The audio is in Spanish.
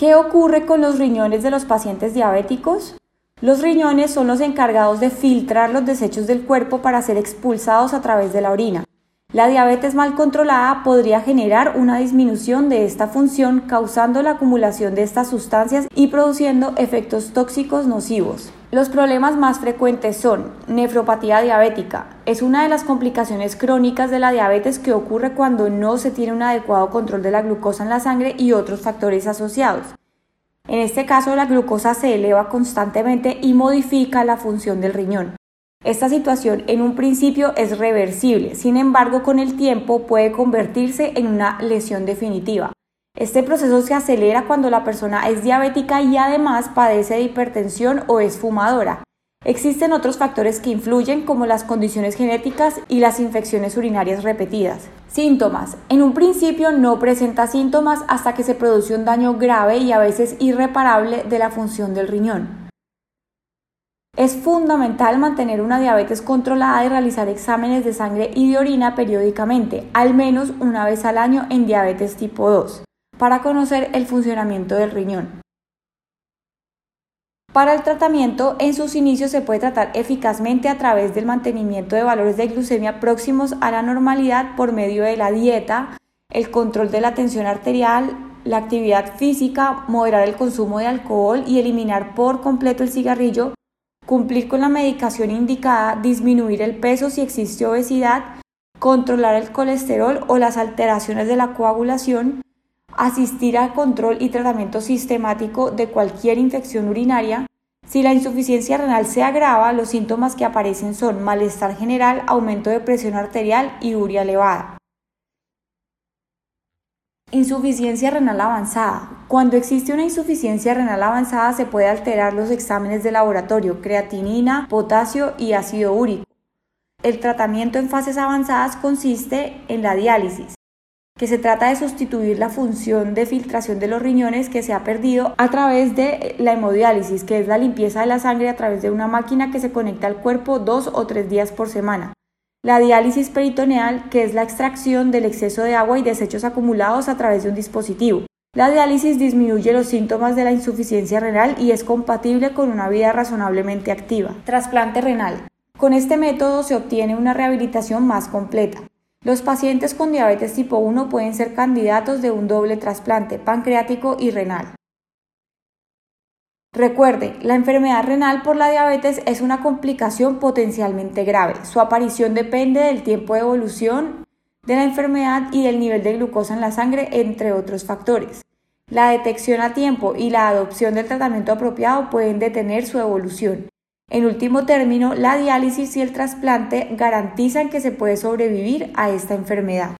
¿Qué ocurre con los riñones de los pacientes diabéticos? Los riñones son los encargados de filtrar los desechos del cuerpo para ser expulsados a través de la orina. La diabetes mal controlada podría generar una disminución de esta función causando la acumulación de estas sustancias y produciendo efectos tóxicos nocivos. Los problemas más frecuentes son nefropatía diabética. Es una de las complicaciones crónicas de la diabetes que ocurre cuando no se tiene un adecuado control de la glucosa en la sangre y otros factores asociados. En este caso, la glucosa se eleva constantemente y modifica la función del riñón. Esta situación en un principio es reversible, sin embargo con el tiempo puede convertirse en una lesión definitiva. Este proceso se acelera cuando la persona es diabética y además padece de hipertensión o es fumadora. Existen otros factores que influyen como las condiciones genéticas y las infecciones urinarias repetidas. Síntomas. En un principio no presenta síntomas hasta que se produce un daño grave y a veces irreparable de la función del riñón. Es fundamental mantener una diabetes controlada y realizar exámenes de sangre y de orina periódicamente, al menos una vez al año en diabetes tipo 2, para conocer el funcionamiento del riñón. Para el tratamiento, en sus inicios se puede tratar eficazmente a través del mantenimiento de valores de glucemia próximos a la normalidad por medio de la dieta, el control de la tensión arterial, la actividad física, moderar el consumo de alcohol y eliminar por completo el cigarrillo cumplir con la medicación indicada, disminuir el peso si existe obesidad, controlar el colesterol o las alteraciones de la coagulación, asistir al control y tratamiento sistemático de cualquier infección urinaria. Si la insuficiencia renal se agrava, los síntomas que aparecen son malestar general, aumento de presión arterial y uria elevada. Insuficiencia renal avanzada. Cuando existe una insuficiencia renal avanzada se puede alterar los exámenes de laboratorio, creatinina, potasio y ácido úrico. El tratamiento en fases avanzadas consiste en la diálisis, que se trata de sustituir la función de filtración de los riñones que se ha perdido a través de la hemodiálisis, que es la limpieza de la sangre a través de una máquina que se conecta al cuerpo dos o tres días por semana. La diálisis peritoneal, que es la extracción del exceso de agua y desechos acumulados a través de un dispositivo. La diálisis disminuye los síntomas de la insuficiencia renal y es compatible con una vida razonablemente activa. Trasplante renal. Con este método se obtiene una rehabilitación más completa. Los pacientes con diabetes tipo 1 pueden ser candidatos de un doble trasplante pancreático y renal. Recuerde, la enfermedad renal por la diabetes es una complicación potencialmente grave. Su aparición depende del tiempo de evolución de la enfermedad y del nivel de glucosa en la sangre, entre otros factores. La detección a tiempo y la adopción del tratamiento apropiado pueden detener su evolución. En último término, la diálisis y el trasplante garantizan que se puede sobrevivir a esta enfermedad.